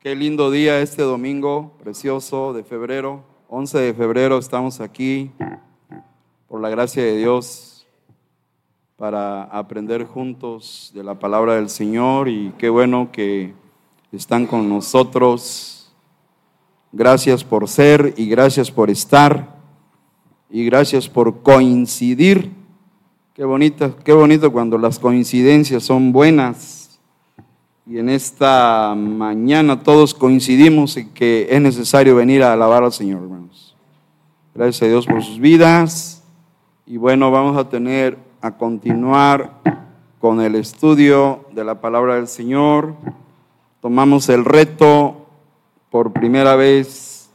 Qué lindo día este domingo precioso de febrero, 11 de febrero estamos aquí por la gracia de Dios para aprender juntos de la palabra del Señor y qué bueno que están con nosotros. Gracias por ser y gracias por estar y gracias por coincidir. Qué bonito, qué bonito cuando las coincidencias son buenas y en esta mañana todos coincidimos en que es necesario venir a alabar al Señor, hermanos. Gracias a Dios por sus vidas. Y bueno, vamos a tener a continuar con el estudio de la palabra del Señor. Tomamos el reto por primera vez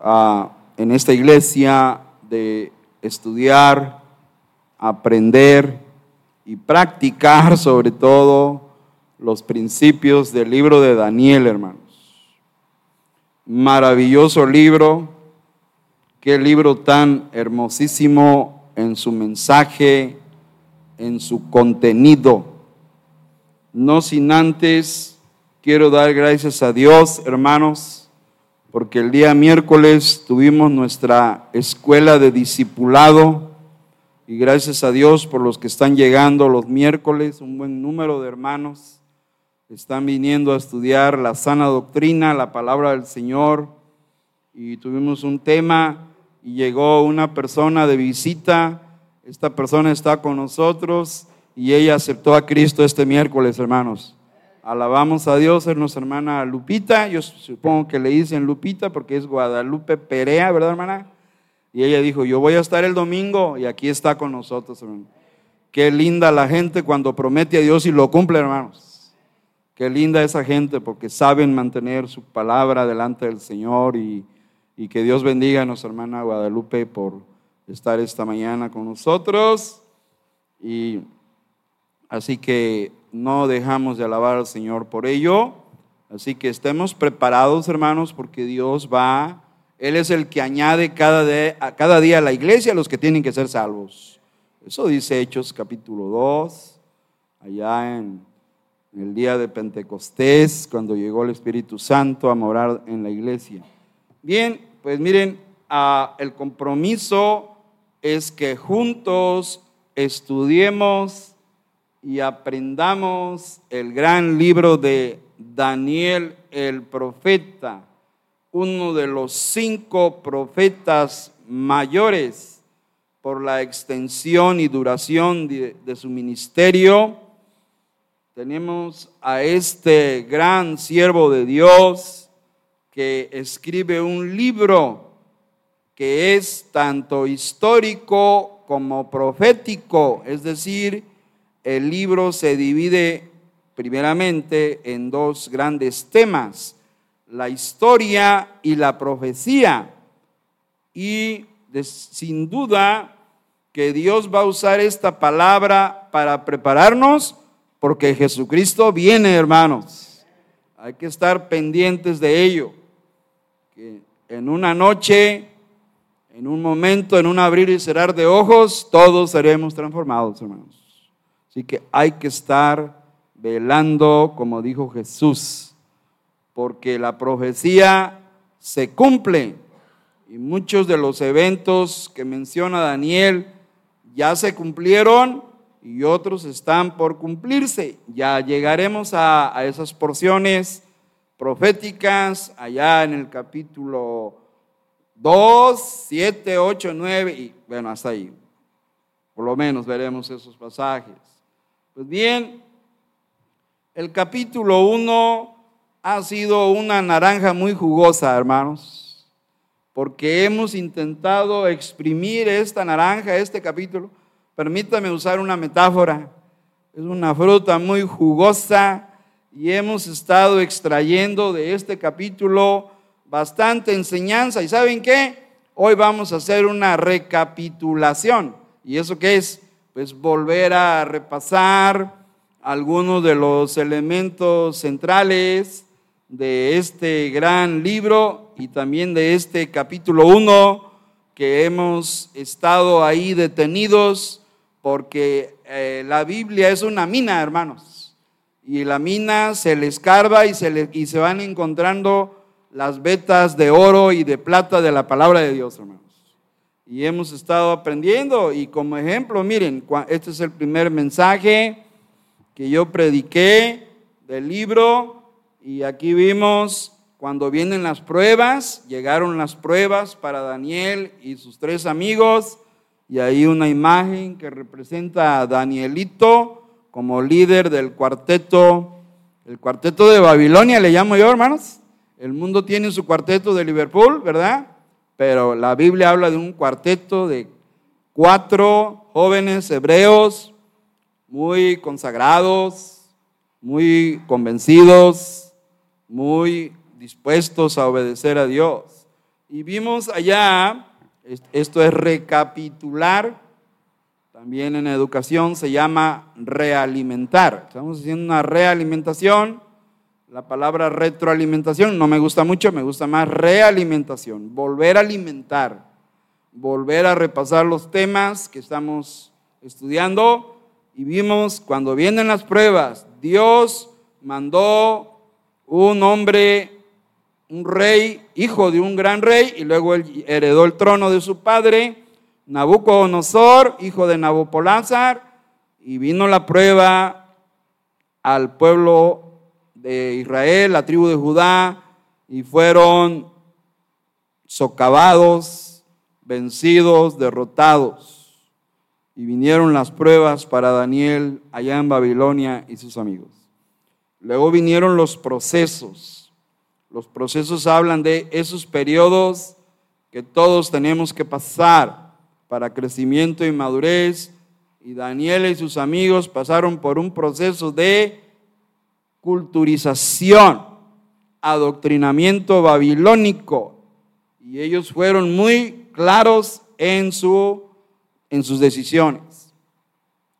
ah, en esta iglesia de estudiar, aprender y practicar sobre todo los principios del libro de Daniel, hermanos. Maravilloso libro, qué libro tan hermosísimo en su mensaje, en su contenido. No sin antes quiero dar gracias a Dios, hermanos, porque el día miércoles tuvimos nuestra escuela de discipulado y gracias a Dios por los que están llegando los miércoles, un buen número de hermanos están viniendo a estudiar la sana doctrina, la palabra del Señor, y tuvimos un tema y llegó una persona de visita, esta persona está con nosotros y ella aceptó a Cristo este miércoles, hermanos. Alabamos a Dios, es nuestra hermana Lupita, yo supongo que le dicen Lupita porque es Guadalupe Perea, ¿verdad, hermana? Y ella dijo, yo voy a estar el domingo y aquí está con nosotros, hermano. Qué linda la gente cuando promete a Dios y lo cumple, hermanos. Qué linda esa gente porque saben mantener su palabra delante del Señor y, que Dios bendiga a nuestra hermana Guadalupe por estar esta mañana con nosotros. Y así que no dejamos de alabar al Señor por ello. Así que estemos preparados, hermanos, porque Dios va, Él es el que añade cada, cada día a la iglesia a los que tienen que ser salvos. Eso dice Hechos capítulo 2, allá en el día de Pentecostés, cuando llegó el Espíritu Santo a morar en la iglesia. Bien, pues miren, ah, el compromiso es que juntos estudiemos y aprendamos el gran libro de Daniel el profeta, uno de los cinco profetas mayores por la extensión y duración de, de su ministerio tenemos a este gran siervo de Dios que escribe un libro que es tanto histórico como profético, es decir, el libro se divide primeramente en dos grandes temas, la historia y la profecía. Y sin duda que Dios va a usar esta palabra para prepararnos porque Jesucristo viene, hermanos. Hay que estar pendientes de ello. Que en una noche, en un momento, en un abrir y cerrar de ojos, todos seremos transformados, hermanos. Así que hay que estar velando, como dijo Jesús, porque la profecía se cumple. Y muchos de los eventos que menciona Daniel ya se cumplieron y otros están por cumplirse. Ya llegaremos a, esas porciones proféticas allá en el capítulo 2, 7, 8, 9 y bueno, hasta ahí. Por lo menos veremos esos pasajes. Pues bien, el capítulo 1 ha sido una naranja muy jugosa, hermanos, porque hemos intentado exprimir esta naranja, este capítulo, Permítame usar una metáfora. Es una fruta muy jugosa y hemos estado extrayendo de este capítulo bastante enseñanza. ¿Y saben qué? Hoy vamos a hacer una recapitulación. ¿Y eso qué es? Pues volver a repasar algunos de los elementos centrales de este gran libro y también de este capítulo 1 que hemos estado ahí detenidos porque eh, la Biblia es una mina, hermanos. y la mina se le escarba y se, le, y se van encontrando las vetas de oro y de plata de la palabra de Dios, hermanos. Y hemos estado aprendiendo y como ejemplo, miren, este es el primer mensaje que yo prediqué del libro y aquí vimos cuando vienen las pruebas, llegaron las pruebas para Daniel y sus tres amigos y ahí una imagen que representa a Danielito como líder del cuarteto, el cuarteto de Babilonia le llamo yo, hermanos. El mundo tiene su cuarteto de Liverpool, ¿verdad? Pero la Biblia habla de un cuarteto de cuatro jóvenes hebreos muy consagrados, muy convencidos, muy dispuestos a obedecer a Dios. Y vimos allá, esto es recapitular, también en educación se llama realimentar. Estamos haciendo una realimentación. La palabra retroalimentación no me gusta mucho, me gusta más realimentación. Volver a alimentar, volver a repasar los temas que estamos estudiando. Y vimos cuando vienen las pruebas, Dios mandó un hombre, un rey, hijo de un gran rey, y luego él heredó el trono de su padre Nabucodonosor, hijo de Nabopolázar, y vino la prueba al pueblo de Israel, la tribu de Judá, y fueron socavados, vencidos, derrotados. Y vinieron las pruebas para Daniel allá en Babilonia y sus amigos. Luego vinieron los procesos. Los procesos hablan de esos periodos que todos tenemos que pasar para crecimiento y madurez. Y Daniel y sus amigos pasaron por un proceso de culturización, adoctrinamiento babilónico. Y ellos fueron muy claros en, su, en sus decisiones.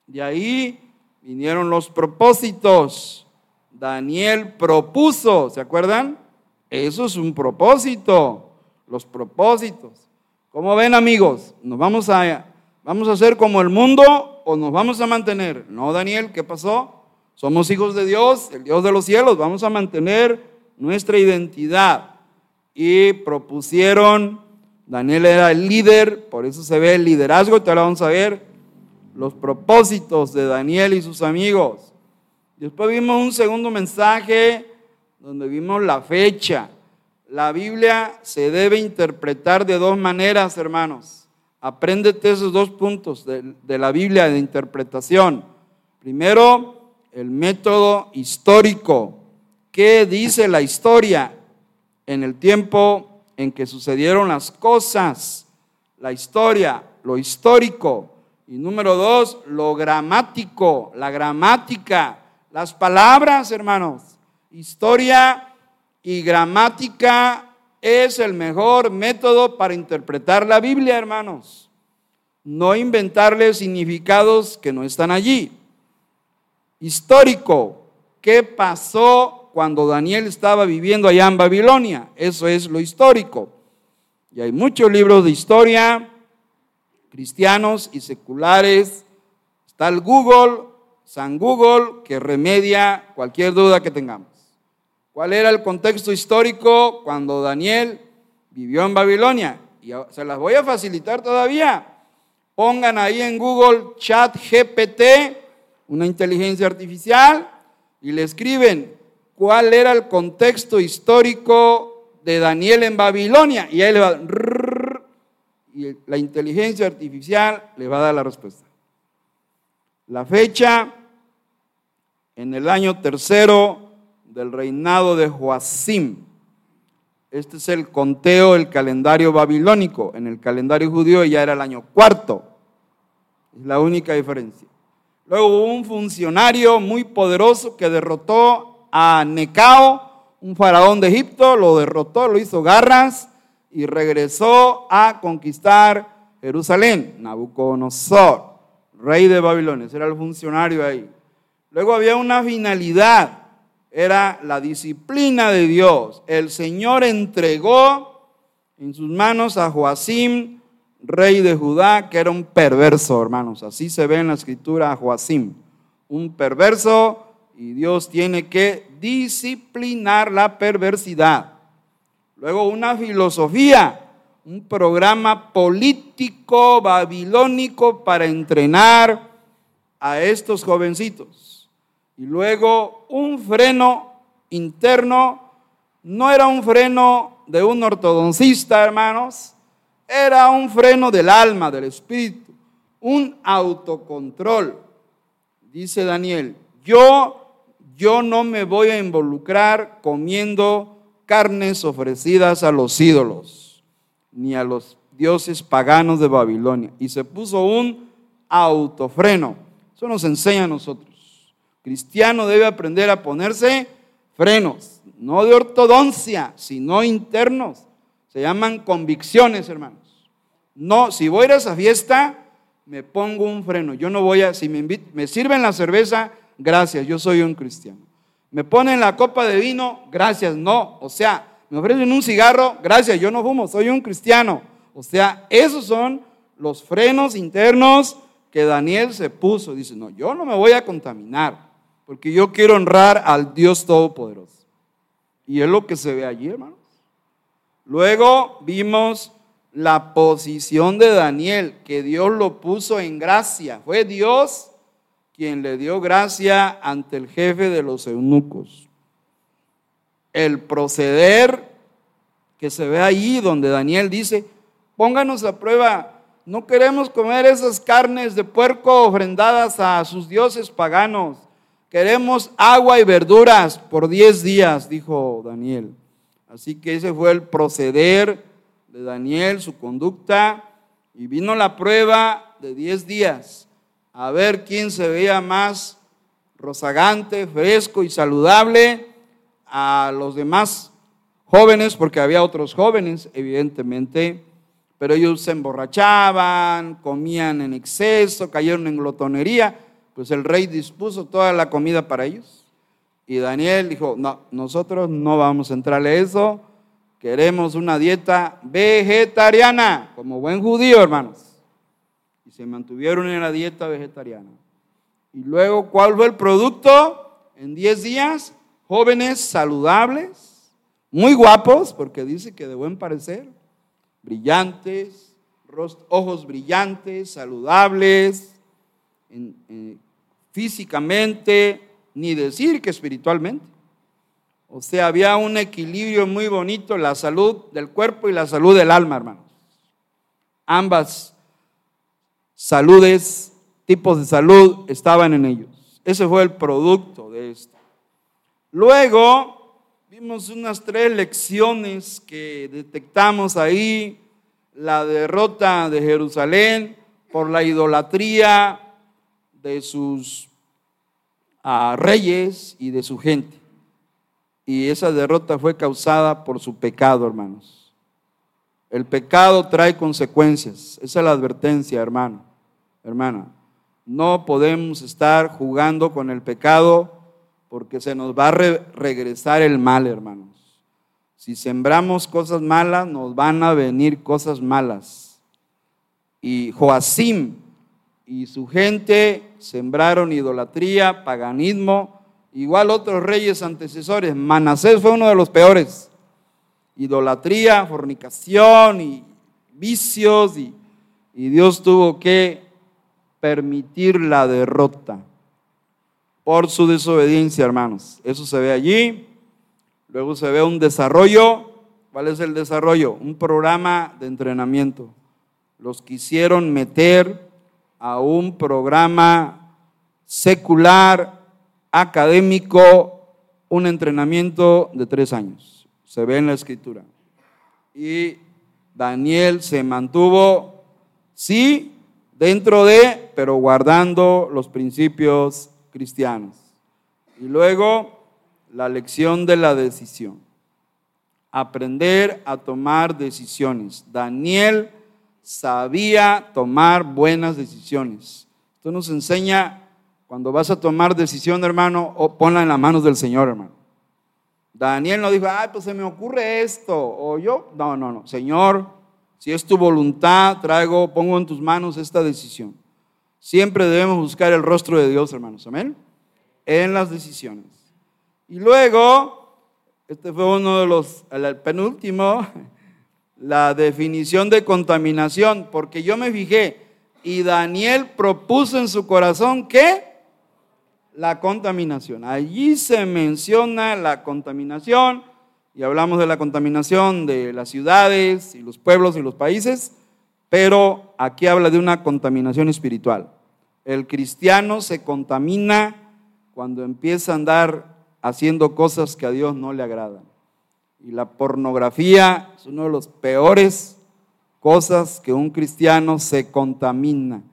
De ahí vinieron los propósitos. Daniel propuso, ¿se acuerdan? Eso es un propósito, los propósitos. ¿Cómo ven amigos? ¿Nos vamos a, vamos a hacer como el mundo o nos vamos a mantener? No, Daniel, ¿qué pasó? Somos hijos de Dios, el Dios de los cielos, vamos a mantener nuestra identidad. Y propusieron, Daniel era el líder, por eso se ve el liderazgo, y ahora vamos a ver los propósitos de Daniel y sus amigos. Después vimos un segundo mensaje donde vimos la fecha. La Biblia se debe interpretar de dos maneras, hermanos. Apréndete esos dos puntos de, la Biblia de interpretación. Primero, el método histórico. ¿Qué dice la historia en el tiempo en que sucedieron las cosas? La historia, lo histórico. Y número dos, lo gramático, la gramática, las palabras, hermanos. Historia y gramática es el mejor método para interpretar la Biblia, hermanos. No inventarle significados que no están allí. Histórico, ¿qué pasó cuando Daniel estaba viviendo allá en Babilonia? Eso es lo histórico. Y hay muchos libros de historia, cristianos y seculares. Está el Google, San Google, que remedia cualquier duda que tengamos. ¿Cuál era el contexto histórico cuando Daniel vivió en Babilonia? Y se las voy a facilitar todavía. Pongan ahí en Google Chat GPT, una inteligencia artificial, y le escriben cuál era el contexto histórico de Daniel en Babilonia. Y ahí le va, y la inteligencia artificial le va a dar la respuesta. La fecha en el año tercero del reinado de Joacim. Este es el conteo, el calendario babilónico. En el calendario judío ya era el año cuarto. Es la única diferencia. Luego hubo un funcionario muy poderoso que derrotó a Necao, un faraón de Egipto, lo derrotó, lo hizo garras y regresó a conquistar Jerusalén. Nabucodonosor, rey de Babilonia, era el funcionario ahí. Luego había una finalidad era la disciplina de Dios. El Señor entregó en sus manos a Joacim, rey de Judá, que era un perverso, hermanos. Así se ve en la escritura a Joacim, un perverso, y Dios tiene que disciplinar la perversidad. Luego una filosofía, un programa político babilónico para entrenar a estos jovencitos. Y luego un freno interno, no era un freno de un ortodoncista, hermanos, era un freno del alma, del espíritu, un autocontrol. Dice Daniel, yo yo no me voy a involucrar comiendo carnes ofrecidas a los ídolos, ni a los dioses paganos de Babilonia. Y se puso un autofreno. Eso nos enseña a nosotros. Cristiano debe aprender a ponerse frenos, no de ortodoncia, sino internos. Se llaman convicciones, hermanos. No, si voy a ir a esa fiesta, me pongo un freno. Yo no voy a, si me, me sirven la cerveza, gracias, yo soy un cristiano. Me ponen la copa de vino, gracias, no. O sea, me ofrecen un cigarro, gracias, yo no fumo, soy un cristiano. O sea, esos son los frenos internos que Daniel se puso. Dice, no, yo no me voy a contaminar, porque yo quiero honrar al Dios Todopoderoso. Y es lo que se ve allí, hermanos. Luego vimos la posición de Daniel, que Dios lo puso en gracia. Fue Dios quien le dio gracia ante el jefe de los eunucos. El proceder que se ve ahí donde Daniel dice, pónganos a prueba, no queremos comer esas carnes de puerco ofrendadas a sus dioses paganos, queremos agua y verduras por diez días, dijo Daniel. Así que ese fue el proceder de Daniel, su conducta, y vino la prueba de diez días a ver quién se veía más rozagante, fresco y saludable a los demás jóvenes, porque había otros jóvenes, evidentemente, pero ellos se emborrachaban, comían en exceso, cayeron en glotonería, pues el rey dispuso toda la comida para ellos. Y Daniel dijo, no, nosotros no vamos a entrarle a eso, queremos una dieta vegetariana, como buen judío, hermanos se mantuvieron en la dieta vegetariana. Y luego, ¿cuál fue el producto? En 10 días, jóvenes saludables, muy guapos, porque dice que de buen parecer, brillantes, ojos brillantes, saludables, físicamente, ni decir que espiritualmente. O sea, había un equilibrio muy bonito, la salud del cuerpo y la salud del alma, hermanos. Ambas saludes, tipos de salud estaban en ellos. Ese fue el producto de esto. Luego vimos unas tres lecciones que detectamos ahí. La derrota de Jerusalén por la idolatría de sus ah, reyes y de su gente. Y esa derrota fue causada por su pecado, hermanos. El pecado trae consecuencias. Esa es la advertencia, hermano hermana. No podemos estar jugando con el pecado porque se nos va a regresar el mal, hermanos. Si sembramos cosas malas, nos van a venir cosas malas. Y Joacim y su gente sembraron idolatría, paganismo, igual otros reyes antecesores. Manasés fue uno de los peores. Idolatría, fornicación y vicios y, Dios tuvo que permitir la derrota por su desobediencia, hermanos. Eso se ve allí. Luego se ve un desarrollo. ¿Cuál es el desarrollo? Un programa de entrenamiento. Los quisieron meter a un programa secular, académico, un entrenamiento de tres años. Se ve en la escritura. Y Daniel se mantuvo, sí, dentro de, pero guardando los principios cristianos. Y luego, la lección de la decisión. Aprender a tomar decisiones. Daniel sabía tomar buenas decisiones. Esto nos enseña, cuando vas a tomar decisión, hermano, o ponla en las manos del Señor, hermano. Daniel no dijo, ay, pues se me ocurre esto, o yo, no, no, no, Señor, si es tu voluntad, traigo, pongo en tus manos esta decisión. Siempre debemos buscar el rostro de Dios, hermanos. Amén. en las decisiones. Y luego, este fue uno de los, el penúltimo, la definición de contaminación, porque yo me fijé, y Daniel propuso en su corazón que la contaminación. Allí se menciona la contaminación y hablamos de la contaminación de las ciudades y los pueblos y los países, pero aquí habla de una contaminación espiritual. El cristiano se contamina cuando empieza a andar haciendo cosas que a Dios no le agradan. Y la pornografía es uno de los peores cosas que un cristiano se contamina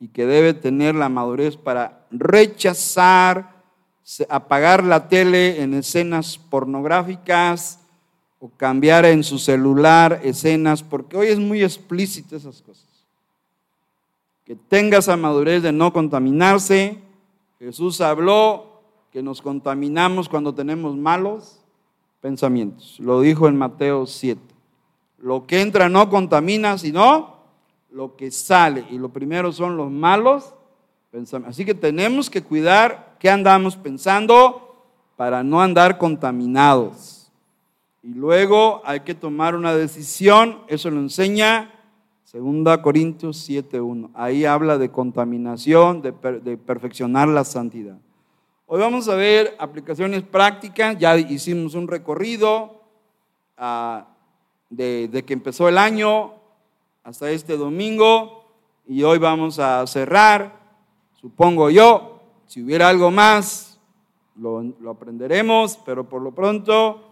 y que debe tener la madurez para rechazar, apagar la tele en escenas pornográficas o cambiar en su celular escenas, porque hoy es muy explícito esas cosas. Que tenga esa madurez de no contaminarse. Jesús habló que nos contaminamos cuando tenemos malos pensamientos. Lo dijo en Mateo 7. Lo que entra no contamina, sino lo que sale. Y lo primero son los malos pensamientos. Así que tenemos que cuidar qué andamos pensando para no andar contaminados. Y luego hay que tomar una decisión. Eso lo enseña 2 Corintios 7.1. Ahí habla de contaminación, de, de perfeccionar la santidad. Hoy vamos a ver aplicaciones prácticas. Ya hicimos un recorrido. Ah, de, que empezó el año hasta este domingo y hoy vamos a cerrar, supongo yo, si hubiera algo más, lo, lo aprenderemos, pero por lo pronto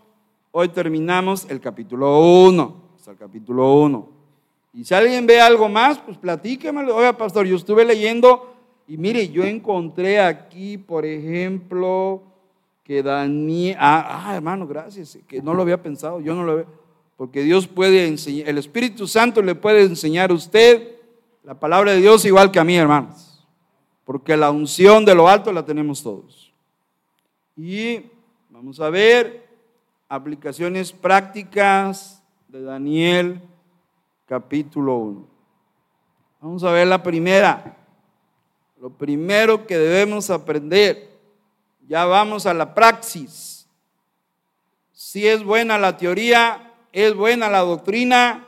hoy terminamos el capítulo 1, hasta el capítulo 1. Y si alguien ve algo más, pues platíquemelo. Oiga, pastor, yo estuve leyendo y mire, yo encontré aquí, por ejemplo, que Daniel, ah, ah hermano, gracias, que no lo había pensado, yo no lo había, porque Dios puede enseñar, el Espíritu Santo le puede enseñar a usted la palabra de Dios igual que a mí, hermanos. Porque la unción de lo alto la tenemos todos. Y vamos a ver aplicaciones prácticas de Daniel capítulo 1. Vamos a ver la primera. Lo primero que debemos aprender. Ya vamos a la praxis. Si es buena la teoría, es buena la doctrina,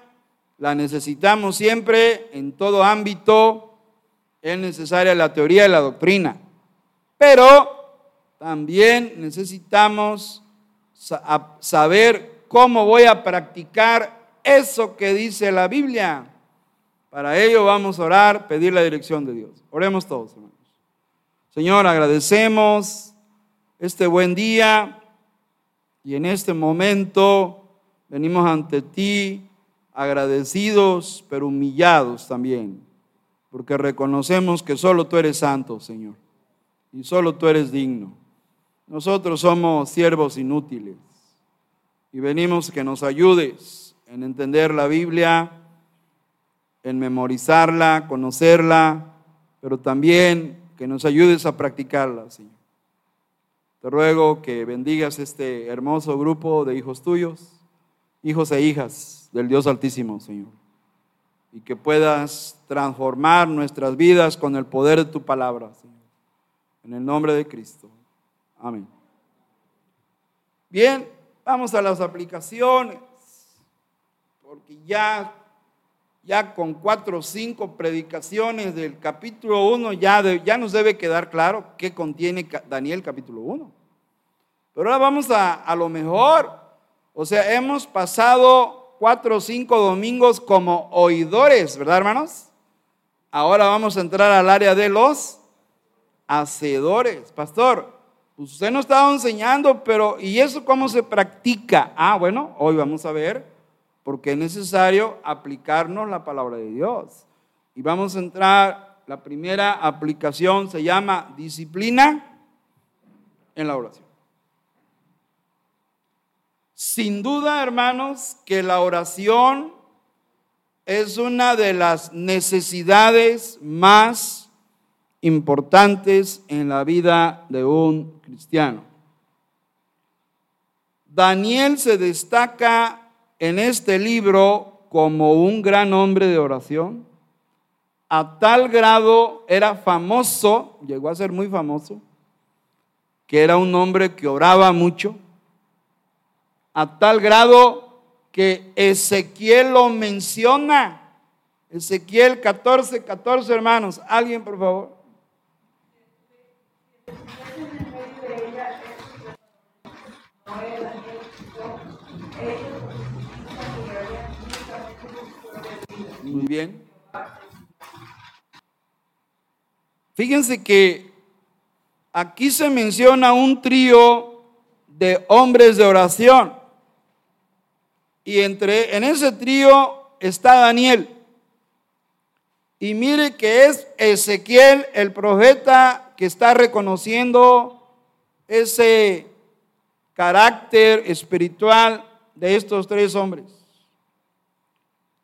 la necesitamos siempre, en todo ámbito es necesaria la teoría y la doctrina. Pero también necesitamos saber cómo voy a practicar eso que dice la Biblia. Para ello vamos a orar, pedir la dirección de Dios. Oremos todos, hermanos. Señor, agradecemos este buen día y en este momento venimos ante ti agradecidos, pero humillados también, porque reconocemos que solo tú eres santo, Señor, y solo tú eres digno. Nosotros somos siervos inútiles y venimos que nos ayudes en entender la Biblia, en memorizarla, conocerla, pero también que nos ayudes a practicarla, Señor. Te ruego que bendigas este hermoso grupo de hijos tuyos hijos e hijas del Dios Altísimo, Señor. Y que puedas transformar nuestras vidas con el poder de tu palabra, Señor. En el nombre de Cristo. Amén. Bien, vamos a las aplicaciones. Porque ya, ya con cuatro o cinco predicaciones del capítulo 1, ya, ya nos debe quedar claro qué contiene Daniel capítulo 1. Pero ahora vamos a, a lo mejor o sea, hemos pasado cuatro o cinco domingos como oidores, ¿verdad, hermanos? Ahora vamos a entrar al área de los hacedores. Pastor, pues usted nos estaba enseñando, pero ¿y eso cómo se practica? Ah, bueno, hoy vamos a ver porque es necesario aplicarnos la palabra de Dios. Y vamos a entrar, la primera aplicación se llama disciplina en la oración. Sin duda, hermanos, que la oración es una de las necesidades más importantes en la vida de un cristiano. Daniel se destaca en este libro como un gran hombre de oración. A tal grado era famoso, llegó a ser muy famoso, que era un hombre que oraba mucho, a tal grado que Ezequiel lo menciona. Ezequiel 14, 14 hermanos. Alguien, por favor. Muy bien. Fíjense que aquí se menciona un trío de hombres de oración. Y entre en ese trío está Daniel. Y mire que es Ezequiel, el profeta, que está reconociendo ese carácter espiritual de estos tres hombres.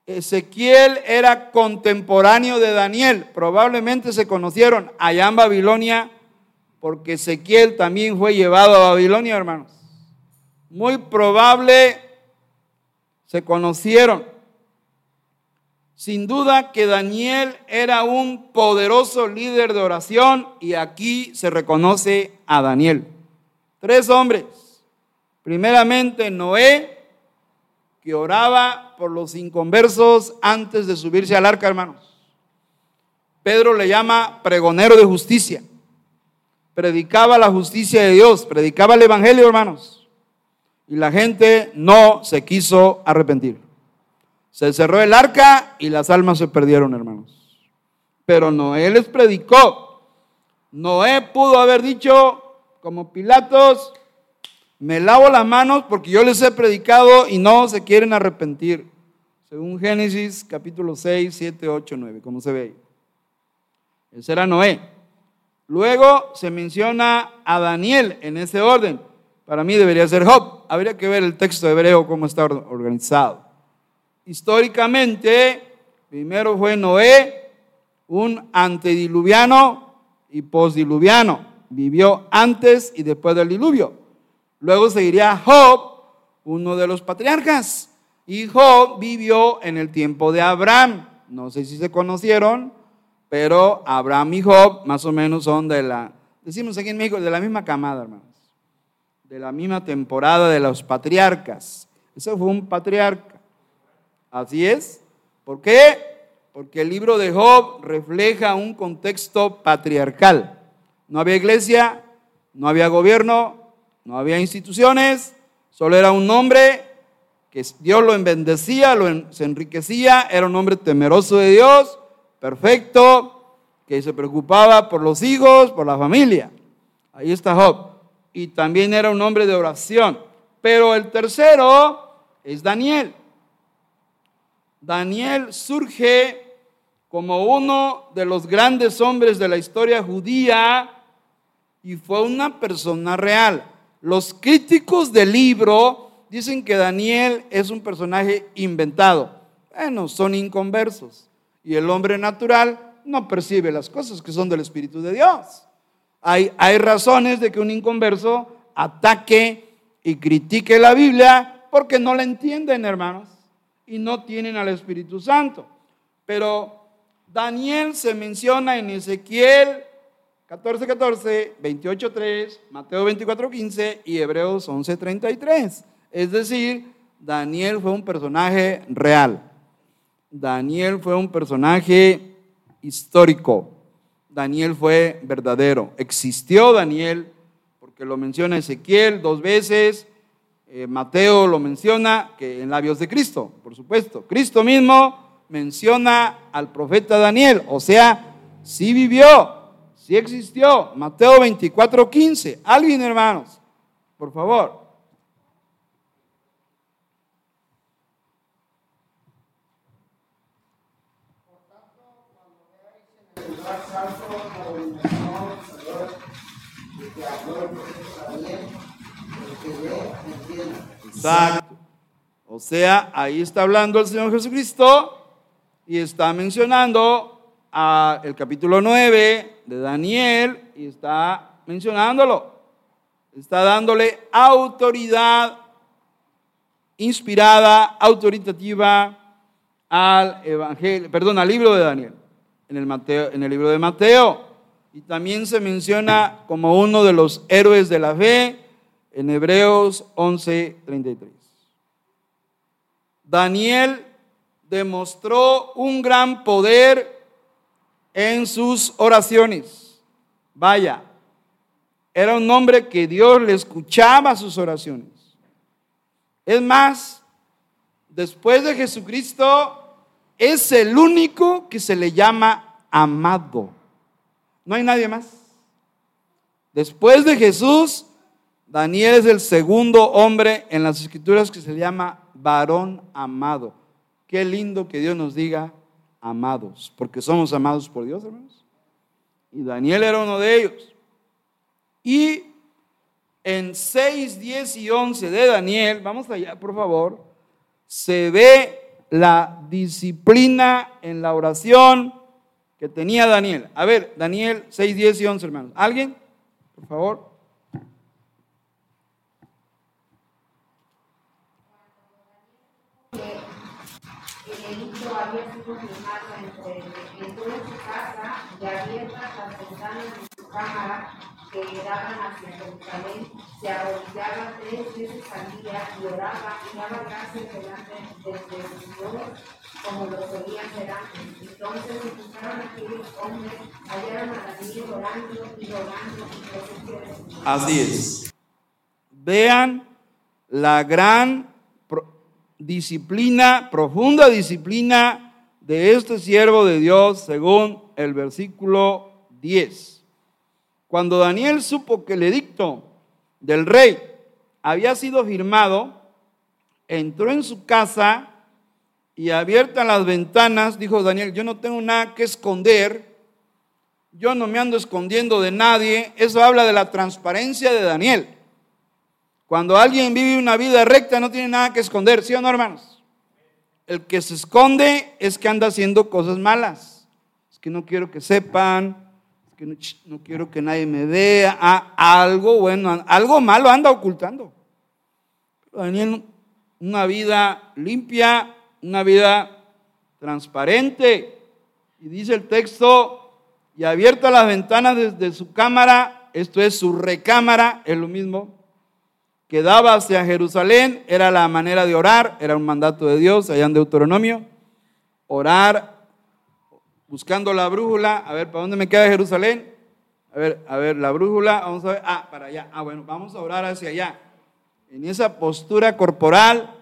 Ezequiel era contemporáneo de Daniel, probablemente se conocieron allá en Babilonia, porque Ezequiel también fue llevado a Babilonia, hermanos. Muy probable se conocieron. Sin duda que Daniel era un poderoso líder de oración y aquí se reconoce a Daniel. Tres hombres. Primeramente Noé, oraba por los inconversos antes de subirse al arca, hermanos. Pedro le llama pregonero de justicia. Predicaba la justicia de Dios, predicaba el Evangelio, hermanos. Y la gente no se quiso arrepentir. Se cerró el arca y las almas se perdieron, hermanos. Pero Noé les predicó. Noé pudo haber dicho, como Pilatos, me lavo las manos porque yo les he predicado y no se quieren arrepentir. Según Génesis capítulo 6, 7, 8, 9, como se ve ahí. Ese era Noé. Luego se menciona a Daniel en ese orden. Para mí debería ser Job. Habría que ver el texto hebreo cómo está organizado. Históricamente, primero fue Noé, un antediluviano y postdiluviano. Vivió antes y después del diluvio. Luego seguiría Job, uno de los patriarcas. Y Job vivió en el tiempo de Abraham. No sé si se conocieron, pero Abraham y Job más o menos son de la, decimos aquí en México, de la misma camada, hermanos. De la misma temporada de los patriarcas. Ese fue un patriarca. Así es. ¿Por qué? Porque el libro de Job refleja un contexto patriarcal. No había iglesia, no había gobierno, no había instituciones, solo era un hombre que Dios lo bendecía, lo se enriquecía, era un hombre temeroso de Dios, perfecto, que se preocupaba por los hijos, por la familia. Ahí está Job. Y también era un hombre de oración. Pero el tercero es Daniel. Daniel surge como uno de los grandes hombres de la historia judía y fue una persona real. Los críticos del libro dicen que Daniel es un personaje inventado. Bueno, son inconversos. Y el hombre natural no percibe las cosas que son del Espíritu de Dios. Hay, hay razones de que un inconverso ataque y critique la Biblia porque no la entienden, hermanos, y no tienen al Espíritu Santo. Pero Daniel se menciona en Ezequiel 14, 14, 28, 3, Mateo 24, 15 y Hebreos 11, 33. Es decir, Daniel fue un personaje real. Daniel fue un personaje histórico. Daniel fue verdadero. Existió Daniel, porque lo menciona Ezequiel dos veces. Eh, Mateo lo menciona, que en labios de Cristo, por supuesto. Cristo mismo menciona al profeta Daniel, o sea, sí vivió, si existió. Mateo 24, 15. Alguien, hermanos, por favor. Exacto. O sea, ahí está hablando el Señor Jesucristo y está mencionando el capítulo 9 de Daniel y está mencionándolo. Está dándole autoridad inspirada, autoritativa al evangelio, perdón, al libro de Daniel, en el, Mateo, en el libro de Mateo. y también se menciona como uno de los héroes de la fe en Hebreos 11:33. Daniel demostró un gran poder en sus oraciones. Vaya, era un hombre que Dios le escuchaba sus oraciones. Es más, después de Jesucristo, es el único que se le llama amado. No hay nadie más. Después de Jesús, Daniel es el segundo hombre en las escrituras que se le llama varón amado. Qué lindo que Dios nos diga amados, porque somos amados por Dios, hermanos. Y Daniel era uno de ellos. Y en 6, 10 y 11 de Daniel, vamos allá, por favor, se ve la disciplina en la oración que tenía Daniel. A ver, Daniel 6, 10 y 11, hermanos. ¿Alguien? Por favor. había sido firmado entre entró en su casa y abiertas las ventanas de su cámara que daban hacia Jerusalén, se arrodillaba tres veces al día y oraba y daba gracias delante de Dios como lo solía hacer antes. Entonces se buscaron aquellos hombres, hallaron a Daniel orando y orando y Así es. Vean la gran disciplina, profunda disciplina de este siervo de Dios, según el versículo 10. Cuando Daniel supo que el edicto del rey había sido firmado, entró en su casa y abiertas las ventanas, dijo Daniel, yo no tengo nada que esconder, yo no me ando escondiendo de nadie, eso habla de la transparencia de Daniel. Cuando alguien vive una vida recta no tiene nada que esconder, ¿sí o no, hermanos? El que se esconde es que anda haciendo cosas malas. Es que no quiero que sepan, es que no, quiero que nadie me vea. Ah, algo bueno, algo malo anda ocultando. Pero Daniel, una vida limpia, una vida transparente. Y dice el texto, y abierta las ventanas desde su cámara, esto es su recámara, es lo mismo que daba hacia Jerusalén era la manera de orar, era un mandato de Dios allá en Deuteronomio. Orar buscando la brújula, a ver, ¿para dónde me queda Jerusalén? A ver, a ver, la brújula, vamos a ver, ah, para allá, ah, bueno, vamos a orar hacia allá. En esa postura corporal,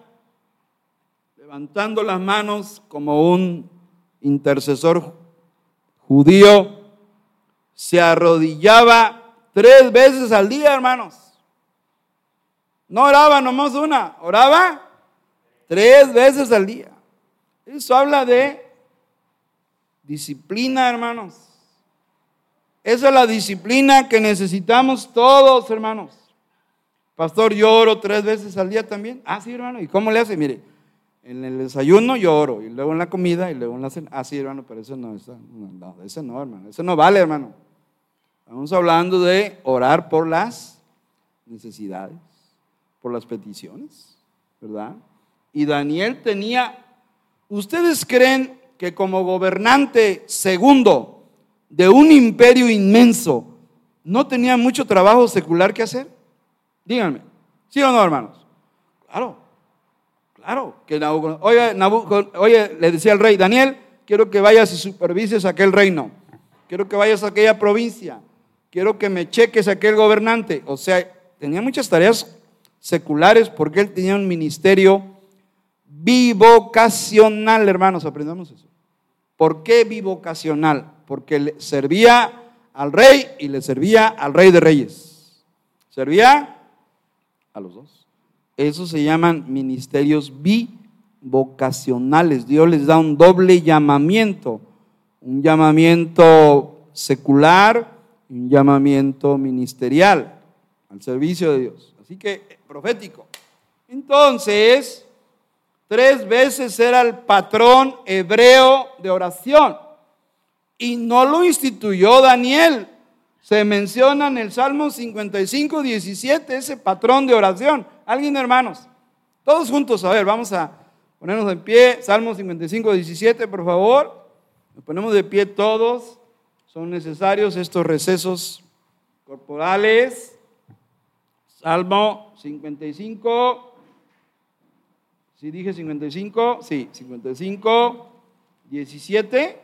levantando las manos como un intercesor judío, se arrodillaba tres veces al día, hermanos. No oraba nomás una, oraba tres veces al día. Eso habla de disciplina, hermanos. Esa es la disciplina que necesitamos todos, hermanos. Pastor, yo oro tres veces al día también. Ah, sí, hermano. ¿Y cómo le hace? Mire, en el desayuno yo oro, y luego en la comida, y luego en la cena. Ah, sí, hermano, pero eso no, eso no, eso no, hermano. Eso no vale, hermano. Estamos hablando de orar por las necesidades por las peticiones, ¿verdad? Y Daniel tenía, ¿ustedes creen que como gobernante segundo de un imperio inmenso no tenía mucho trabajo secular que hacer? Díganme, ¿sí o no, hermanos? Claro, claro, que oye, oye, le decía al rey, Daniel, quiero que vayas y supervises aquel reino, quiero que vayas a aquella provincia, quiero que me cheques aquel gobernante. O sea, tenía muchas tareas seculares porque él tenía un ministerio bivocacional, hermanos, aprendamos eso. ¿Por qué bivocacional? Porque le servía al rey y le servía al rey de reyes. Servía a los dos. Esos se llaman ministerios bivocacionales. Dios les da un doble llamamiento. Un llamamiento secular y un llamamiento ministerial al servicio de Dios. Así que profético. Entonces, tres veces era el patrón hebreo de oración. Y no lo instituyó Daniel. Se menciona en el Salmo 55, 17 ese patrón de oración. ¿Alguien, hermanos? Todos juntos, a ver, vamos a ponernos en pie. Salmo 55, 17, por favor. Nos ponemos de pie todos son necesarios estos recesos corporales. Salmo 55. Si dije 55, sí, 55, 17.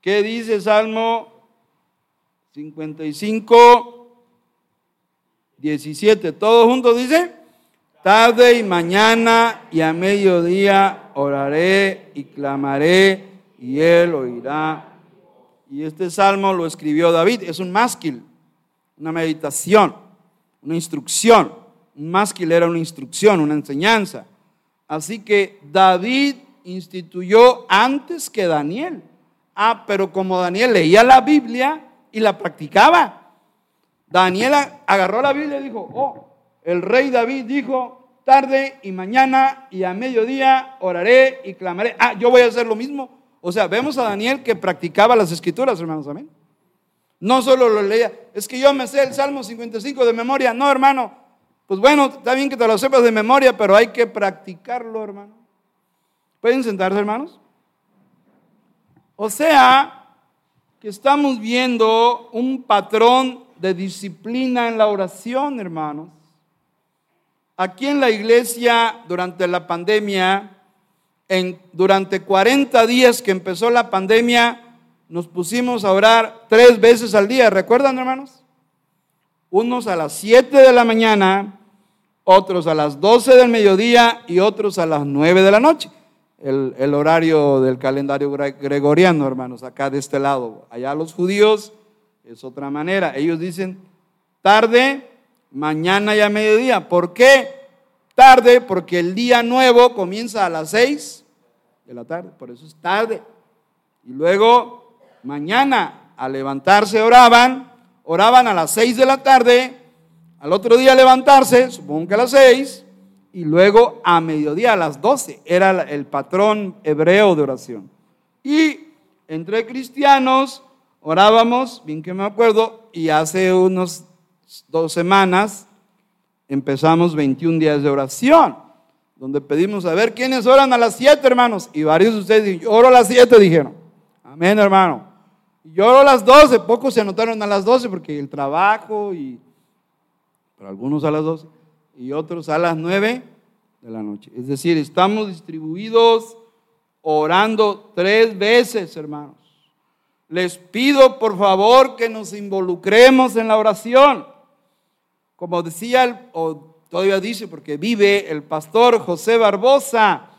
¿Qué dice Salmo 55, 17? ¿Todos juntos dice? Tarde y mañana y a mediodía oraré y clamaré y él oirá. Y este salmo lo escribió David, es un másquil, una meditación, una instrucción. Un másquil era una instrucción, una enseñanza. Así que David instituyó antes que Daniel. Ah, pero como Daniel leía la Biblia y la practicaba, Daniel agarró la Biblia y dijo, oh, el rey David dijo, tarde y mañana y a mediodía oraré y clamaré. Ah, yo voy a hacer lo mismo. O sea, vemos a Daniel que practicaba las escrituras, hermanos, amén. No solo lo leía, es que yo me sé el Salmo 55 de memoria. No, hermano, pues bueno, está bien que te lo sepas de memoria, pero hay que practicarlo, hermano. ¿Pueden sentarse, hermanos? O sea, que estamos viendo un patrón de disciplina en la oración, hermanos. Aquí en la iglesia, durante la pandemia, en, durante 40 días que empezó la pandemia, nos pusimos a orar tres veces al día. ¿Recuerdan, hermanos? Unos a las 7 de la mañana, otros a las 12 del mediodía y otros a las 9 de la noche. El, horario del calendario gregoriano, hermanos, acá de este lado. Allá los judíos es otra manera. Ellos dicen tarde, mañana y a mediodía. ¿Por qué tarde? Porque el día nuevo comienza a las seis de la tarde, por eso es tarde. Y luego, mañana, al levantarse oraban, oraban a las seis de la tarde, al otro día levantarse, supongo que a las seis, y luego a mediodía, a las doce, era el patrón hebreo de oración. Y entre cristianos orábamos, bien que me acuerdo, y hace unos dos semanas empezamos 21 días de oración, donde pedimos a ver quiénes oran a las 7, hermanos. Y varios de ustedes yo oro a las 7, dijeron. Amén, hermano. Yo oro a las 12, pocos se anotaron a las 12 porque el trabajo y algunos a las 12 y otros a las 9 de la noche. Es decir, estamos distribuidos orando tres veces, hermanos. Les pido por favor que nos involucremos en la oración. Como decía, o todavía dice, porque vive el pastor José Barbosa,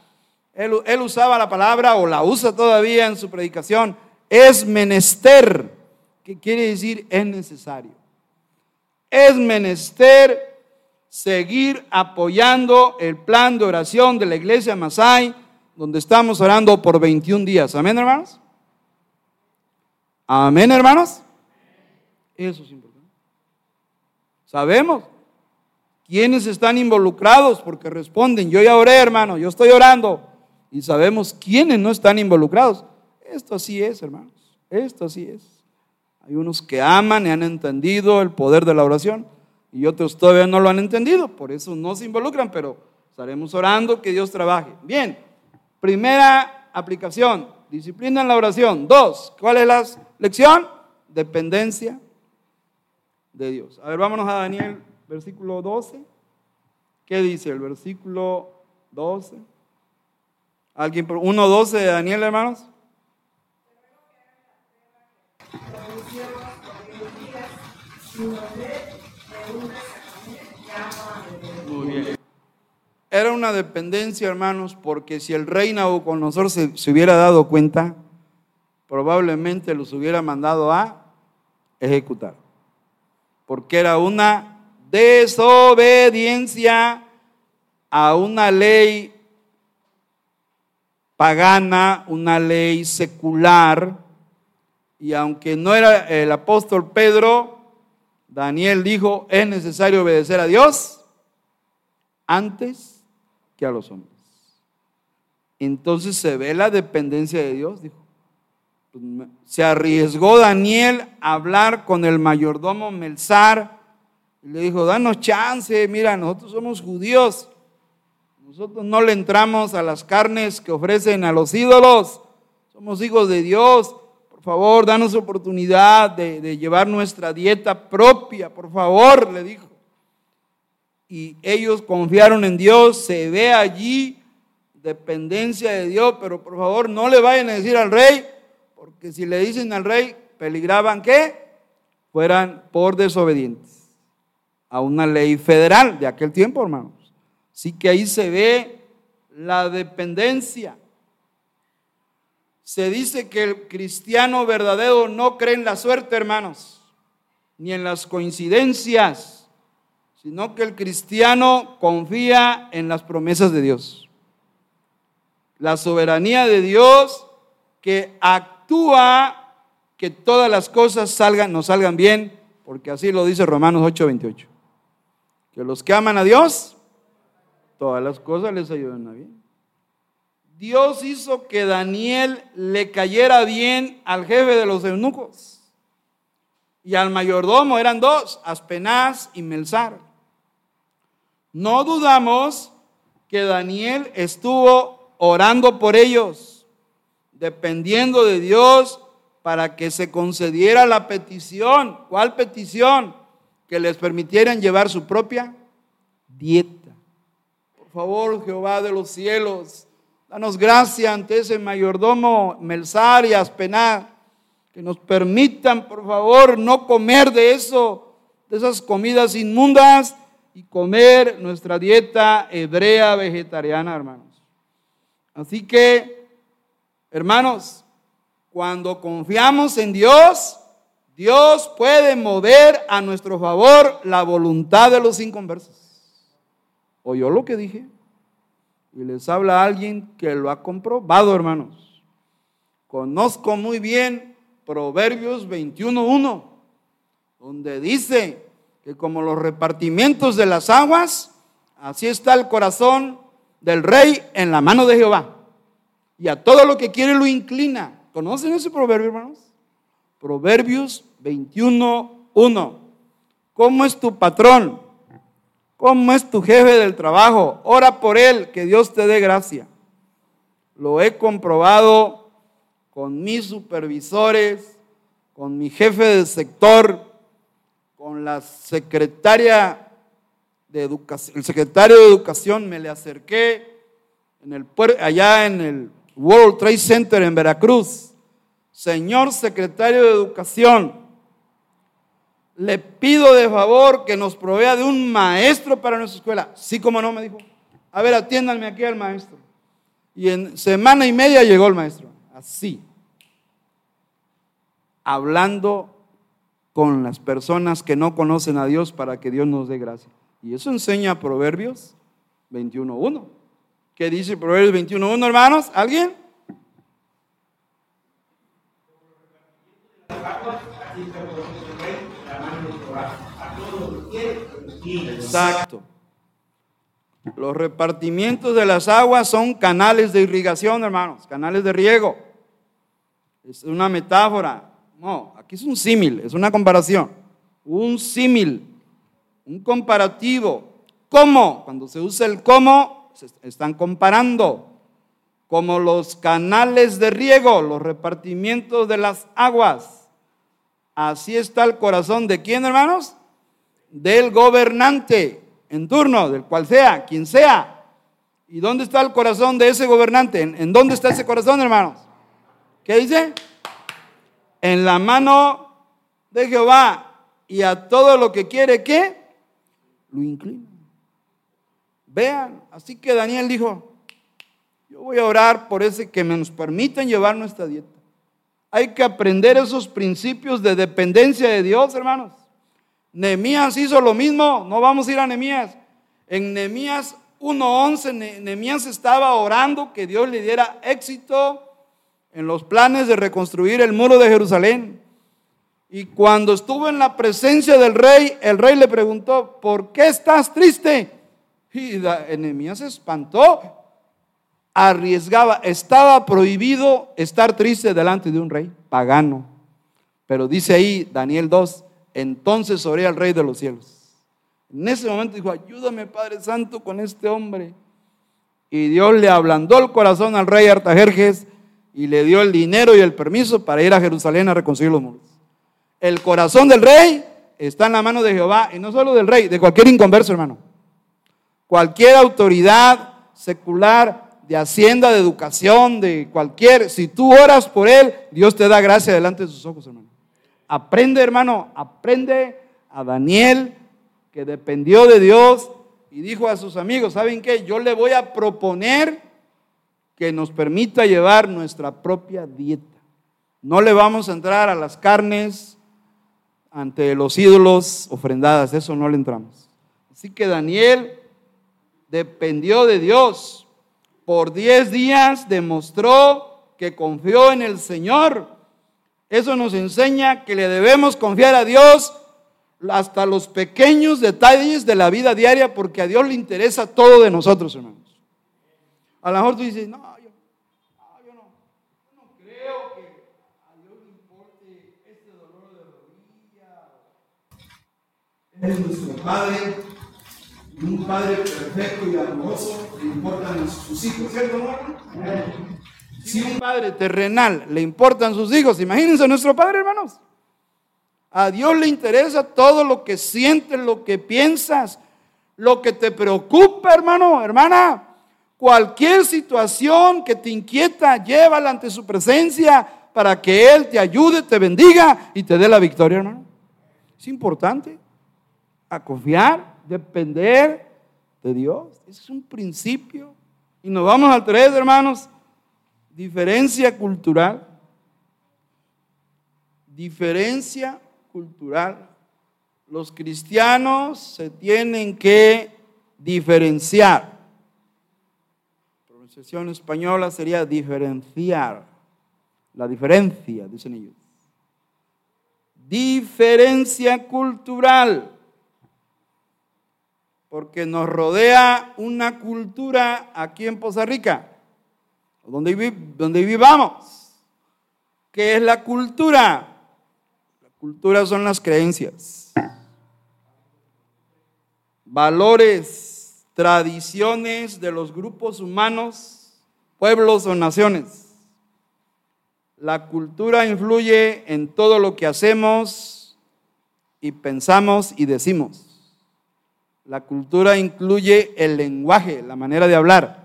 él, él usaba la palabra o la usa todavía en su predicación, es menester, que quiere decir es necesario. Es menester seguir apoyando el plan de oración de la iglesia Masai, donde estamos orando por 21 días. Amén, hermanos. Amén, hermanos. Eso es importante. Sabemos quiénes están involucrados porque responden, yo ya oré, hermano, yo estoy orando. Y sabemos quiénes no están involucrados. Esto así es, hermanos. Esto así es. Hay unos que aman y han entendido el poder de la oración y otros todavía no lo han entendido, por eso no se involucran, pero estaremos orando que Dios trabaje. Bien, primera aplicación, disciplina en la oración. Dos, ¿cuál es la lección? Dependencia de Dios. A ver, vámonos a Daniel, versículo 12. ¿Qué dice el versículo 12? ¿Alguien por 1.12 de Daniel, hermanos? Era una dependencia, hermanos, porque si el rey Nabucodonosor se, se hubiera dado cuenta, probablemente los hubiera mandado a ejecutar. Porque era una desobediencia a una ley pagana, una ley secular. Y aunque no era el apóstol Pedro, Daniel dijo, es necesario obedecer a Dios antes que a los hombres. Entonces se ve la dependencia de Dios, dijo. Pues, se arriesgó Daniel a hablar con el mayordomo Melzar y le dijo, danos chance, mira, nosotros somos judíos, nosotros no le entramos a las carnes que ofrecen a los ídolos, somos hijos de Dios. Por favor, danos oportunidad de, de llevar nuestra dieta propia, por favor, le dijo. Y ellos confiaron en Dios, se ve allí dependencia de Dios, pero por favor no le vayan a decir al rey, porque si le dicen al rey, peligraban que fueran por desobedientes a una ley federal de aquel tiempo, hermanos. Así que ahí se ve la dependencia. Se dice que el cristiano verdadero no cree en la suerte, hermanos, ni en las coincidencias, sino que el cristiano confía en las promesas de Dios la soberanía de Dios que actúa que todas las cosas salgan, nos salgan bien, porque así lo dice Romanos 8:28. Que los que aman a Dios, todas las cosas les ayudan a bien. Dios hizo que Daniel le cayera bien al jefe de los eunucos. Y al mayordomo eran dos, Aspenaz y Melzar. No dudamos que Daniel estuvo orando por ellos, dependiendo de Dios para que se concediera la petición. ¿Cuál petición? Que les permitieran llevar su propia dieta. Por favor, Jehová de los cielos, danos gracia ante ese mayordomo Melzar y Aspená, que nos permitan, por favor, no comer de eso, de esas comidas inmundas y comer nuestra dieta hebrea vegetariana, hermanos. Así que, hermanos, cuando confiamos en Dios, Dios puede mover a nuestro favor la voluntad de los inconversos. ¿Oyó lo que dije? Y les habla alguien que lo ha comprobado, hermanos. Conozco muy bien Proverbios 21.1, donde dice que como los repartimientos de las aguas, así está el corazón del rey en la mano de Jehová. Y a todo lo que quiere lo inclina. ¿Conocen ese proverbio, hermanos? Proverbios 21, 1. ¿Cómo es tu patrón? ¿Cómo es tu jefe del trabajo? Ora por él, que Dios te dé gracia. Lo he comprobado con mis supervisores, con mi jefe del sector, con la secretaria de educación, el secretario de educación, me le acerqué en el, allá en el World Trade Center en Veracruz. Señor secretario de educación, le pido de favor que nos provea de un maestro para nuestra escuela. Sí, como no, me dijo. A ver, atiéndanme aquí al maestro. Y en semana y media llegó el maestro. Así. Hablando con las personas que no conocen a Dios para que Dios nos dé gracia. Y eso enseña Proverbios 21.1. ¿Qué dice Proverbios 21.1, hermanos? ¿Alguien? Exacto. Los repartimientos de las aguas son canales de irrigación, hermanos, canales de riego. Es una metáfora. No, aquí es un símil, es una comparación. Un símil un comparativo. ¿Cómo? Cuando se usa el cómo, se están comparando. Como los canales de riego, los repartimientos de las aguas. Así está el corazón de quién, hermanos? Del gobernante en turno, del cual sea, quien sea. ¿Y dónde está el corazón de ese gobernante? ¿En, en dónde está ese corazón, hermanos? ¿Qué dice? En la mano de Jehová y a todo lo que quiere que lo inclina. Vean, así que Daniel dijo, yo voy a orar por ese que nos permiten llevar nuestra dieta. Hay que aprender esos principios de dependencia de Dios, hermanos. Nehemías hizo lo mismo, no vamos a ir a Nehemías. En Nehemías 1.11, Nehemías estaba orando que Dios le diera éxito en los planes de reconstruir el muro de Jerusalén. Y cuando estuvo en la presencia del rey, el rey le preguntó, ¿por qué estás triste? Y Enemías se espantó, arriesgaba, estaba prohibido estar triste delante de un rey pagano. Pero dice ahí Daniel 2, entonces oré al rey de los cielos. En ese momento dijo, ayúdame Padre Santo con este hombre. Y Dios le ablandó el corazón al rey Artajerjes y le dio el dinero y el permiso para ir a Jerusalén a reconstruir los muros. El corazón del rey está en la mano de Jehová y no solo del rey, de cualquier inconverso, hermano. Cualquier autoridad secular de hacienda, de educación, de cualquier, si tú oras por él, Dios te da gracia delante de sus ojos, hermano. Aprende, hermano, aprende a Daniel, que dependió de Dios y dijo a sus amigos, ¿saben qué? Yo le voy a proponer que nos permita llevar nuestra propia dieta. No le vamos a entrar a las carnes ante los ídolos ofrendadas, eso no le entramos. Así que Daniel dependió de Dios. Por diez días demostró que confió en el Señor. Eso nos enseña que le debemos confiar a Dios hasta los pequeños detalles de la vida diaria, porque a Dios le interesa todo de nosotros, hermanos. A lo mejor tú dices, no, yo, no, yo no, no creo que a Dios le importe este dolor de rodilla. Es nuestro Padre, un Padre perfecto y amoroso, le importan sus hijos, ¿cierto, hermano? Si un padre terrenal le importan sus hijos, imagínense a nuestro Padre, hermanos. A Dios le interesa todo lo que sientes, lo que piensas, lo que te preocupa, hermano, hermana. Cualquier situación que te inquieta, llévala ante su presencia para que Él te ayude, te bendiga y te dé la victoria, hermano. Es importante a confiar, depender de Dios. Es un principio. Y nos vamos al tres, hermanos. Diferencia cultural. Diferencia cultural. Los cristianos se tienen que diferenciar. La pronunciación española sería diferenciar. La diferencia, dicen ellos. Diferencia cultural. Porque nos rodea una cultura aquí en Poza Rica, donde, donde vivamos. ¿Qué es la cultura? Cultura son las creencias, valores, tradiciones de los grupos humanos, pueblos o naciones. La cultura influye en todo lo que hacemos y pensamos y decimos. La cultura incluye el lenguaje, la manera de hablar,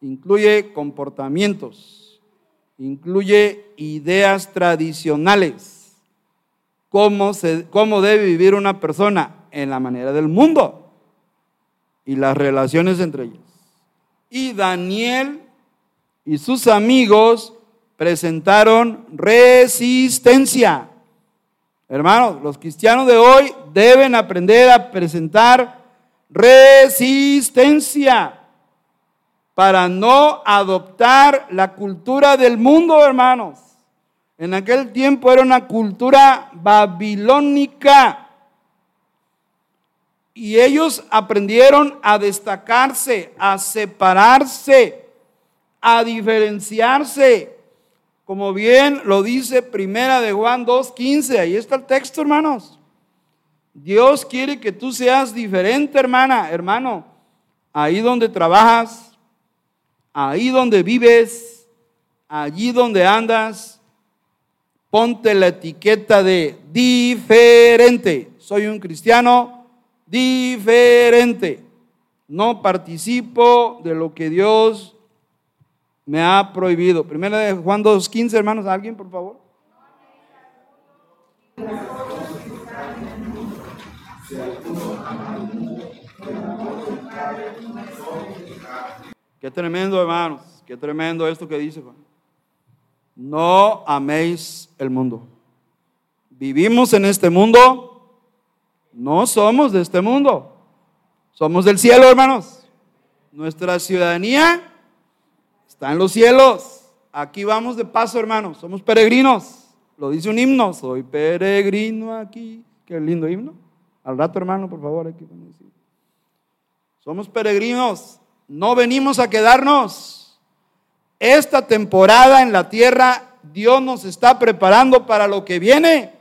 incluye comportamientos, incluye ideas tradicionales cómo, se, cómo debe vivir una persona en la manera del mundo y las relaciones entre ellos. Y Daniel y sus amigos presentaron resistencia. Hermanos, los cristianos de hoy deben aprender a presentar resistencia para no adoptar la cultura del mundo, hermanos. En aquel tiempo era una cultura babilónica. Y ellos aprendieron a destacarse, a separarse, a diferenciarse. Como bien lo dice Primera de Juan 2.15. Ahí está el texto, hermanos. Dios quiere que tú seas diferente, hermana, hermano. Ahí donde trabajas, ahí donde vives, allí donde andas ponte la etiqueta de diferente. Soy un cristiano diferente. No participo de lo que Dios me ha prohibido. Primera de Juan 2.15, hermanos, ¿alguien, por favor? Qué tremendo, hermanos. Qué tremendo esto que dice Juan no améis el mundo. Vivimos en este mundo, no somos de este mundo, somos del cielo, hermanos. Nuestra ciudadanía está en los cielos. Aquí vamos de paso, hermanos, somos peregrinos. Lo dice un himno, soy peregrino aquí. Qué lindo himno. Al rato, hermano, por favor, aquí. Somos peregrinos, no venimos a quedarnos. Esta temporada en la tierra, Dios nos está preparando para lo que viene.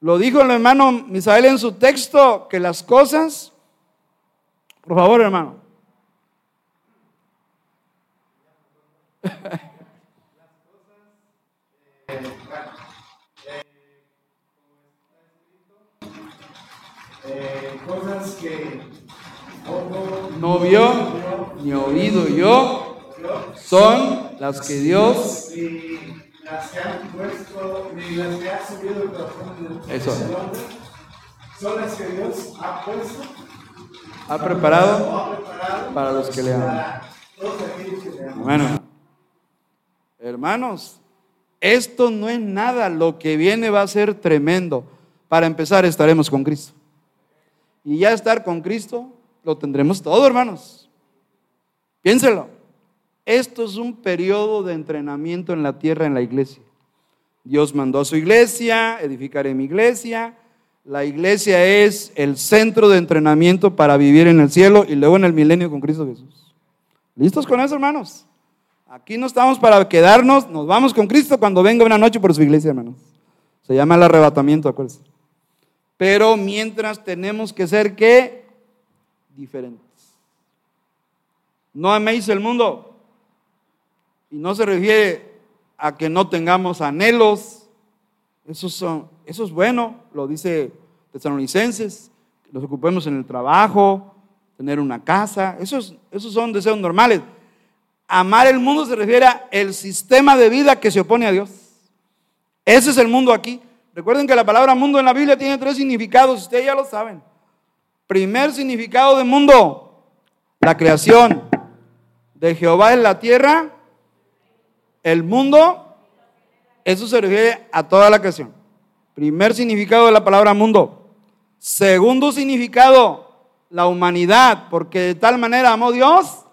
Lo dijo el hermano Misael en su texto, que las cosas, por favor hermano, eh, cosas que no vio ni oído yo son las que Dios las que han puesto, ni las que ha subido el corazón de Eso. son las que Dios ha puesto ha preparado para los que le aman. Bueno, hermanos, esto no es nada, lo que viene va a ser tremendo. Para empezar, estaremos con Cristo. Y ya estar con Cristo, lo tendremos todo, hermanos. Piénselo. Esto es un periodo de entrenamiento en la tierra, en la iglesia. Dios mandó a su iglesia, edificaré mi iglesia. La iglesia es el centro de entrenamiento para vivir en el cielo y luego en el milenio con Cristo Jesús. ¿Listos con eso, hermanos? Aquí no estamos para quedarnos, nos vamos con Cristo cuando venga una noche por su iglesia, hermanos. Se llama el arrebatamiento, acuérdense. Pero mientras tenemos que ser qué? Diferentes. No améis el mundo. Y no se refiere a que no tengamos anhelos. Eso, son, eso es bueno, lo dice Tesalonicenses. Nos ocupemos en el trabajo, tener una casa. Esos, esos son deseos normales. Amar el mundo se refiere a el sistema de vida que se opone a Dios. Ese es el mundo aquí. Recuerden que la palabra mundo en la Biblia tiene tres significados, ustedes ya lo saben. Primer significado de mundo, la creación de Jehová en la tierra, el mundo, eso se refiere a toda la creación. Primer significado de la palabra mundo. Segundo significado, la humanidad, porque de tal manera amó Dios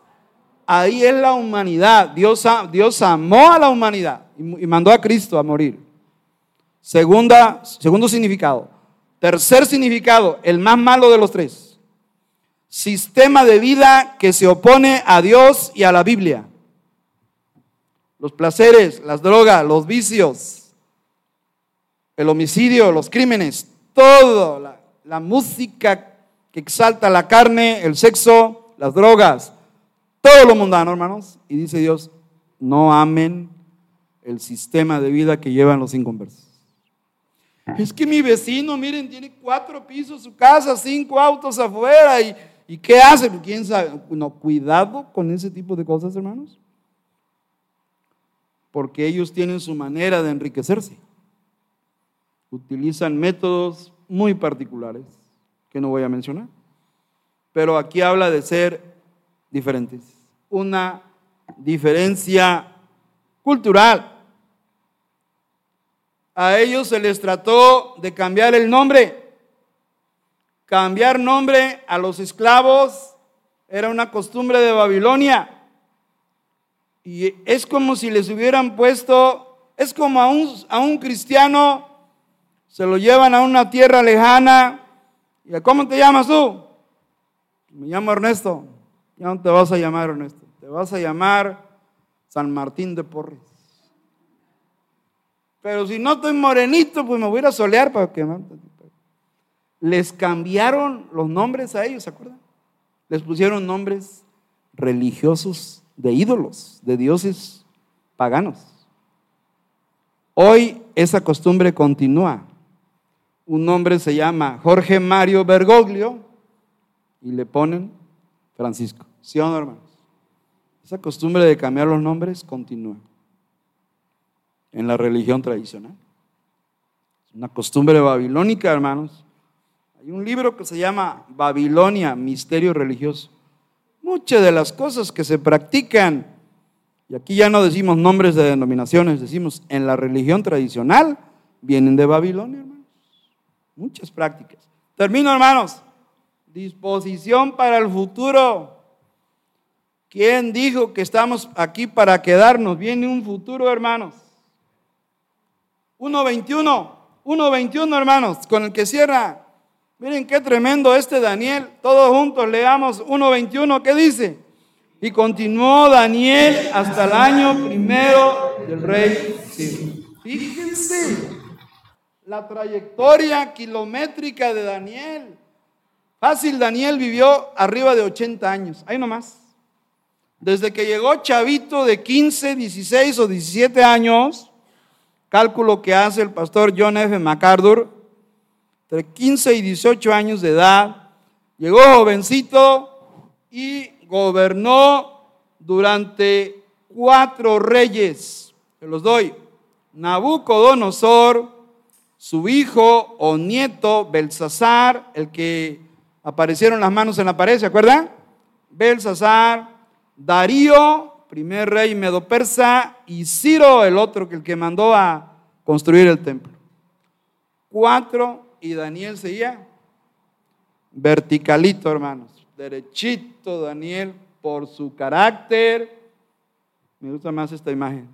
ahí es la humanidad. Dios, Dios amó a la humanidad y mandó a Cristo a morir. Segunda, segundo significado. Tercer significado, el más malo de los tres. Sistema de vida que se opone a Dios y a la Biblia. Los placeres, las drogas, los vicios, el homicidio, los crímenes, todo, la, música que exalta la carne, el sexo, las drogas, todo lo mundano, hermanos. Y dice Dios, no amen el sistema de vida que llevan los inconversos. Es que mi vecino, miren, tiene cuatro pisos su casa, cinco autos afuera. ¿Y, y qué hace? ¿Quién sabe? No, cuidado con ese tipo de cosas, hermanos. Porque ellos tienen su manera de enriquecerse. Utilizan métodos muy particulares que no voy a mencionar. Pero aquí habla de ser diferentes. Una diferencia cultural. A ellos se les trató de cambiar el nombre. Cambiar nombre a los esclavos era una costumbre de Babilonia. Y es como si les hubieran puesto, es como a un, a un cristiano, se lo llevan a una tierra lejana. ¿Y cómo te llamas tú? Me llamo Ernesto. Ya no te vas a llamar Ernesto, te vas a llamar San Martín de Porres. Pero si no estoy morenito, pues me voy a solear para que les cambiaron los nombres a ellos, ¿se acuerdan? Les pusieron nombres religiosos de ídolos, de dioses paganos. Hoy esa costumbre continúa. Un nombre se llama Jorge Mario Bergoglio y le ponen Francisco. ¿Sí o no, hermanos? Esa costumbre de cambiar los nombres continúa en la religión tradicional. Es una costumbre babilónica, hermanos. Hay un libro que se llama Babilonia, Misterio Religioso. Muchas de las cosas que se practican, y aquí ya no decimos nombres de denominaciones, decimos en la religión tradicional, vienen de Babilonia, hermanos. Muchas prácticas. Termino, hermanos. Disposición para el futuro. ¿Quién dijo que estamos aquí para quedarnos? Viene un futuro, hermanos. 1.21, 1.21, hermanos, con el que cierra. Miren qué tremendo este Daniel. Todos juntos leamos 1.21, ¿qué dice? Y continuó Daniel hasta el año primero del rey. Fíjense la trayectoria kilométrica de Daniel. Fácil, Daniel vivió arriba de 80 años. Ahí nomás. Desde que llegó chavito de 15, 16 o 17 años, cálculo que hace el pastor John F. MacArthur, entre 15 y 18 años de edad. Llegó jovencito y gobernó durante cuatro reyes. Se los doy. Nabucodonosor, su hijo o nieto Belsasar, el que aparecieron las manos en la pared, ¿se acuerdan? Belsasar, Darío, primer rey medo-persa, y Ciro, el otro que el que mandó a construir el templo. Cuatro, y Daniel seguía verticalito, hermanos, derechito Daniel por su carácter. Me gusta más esta imagen.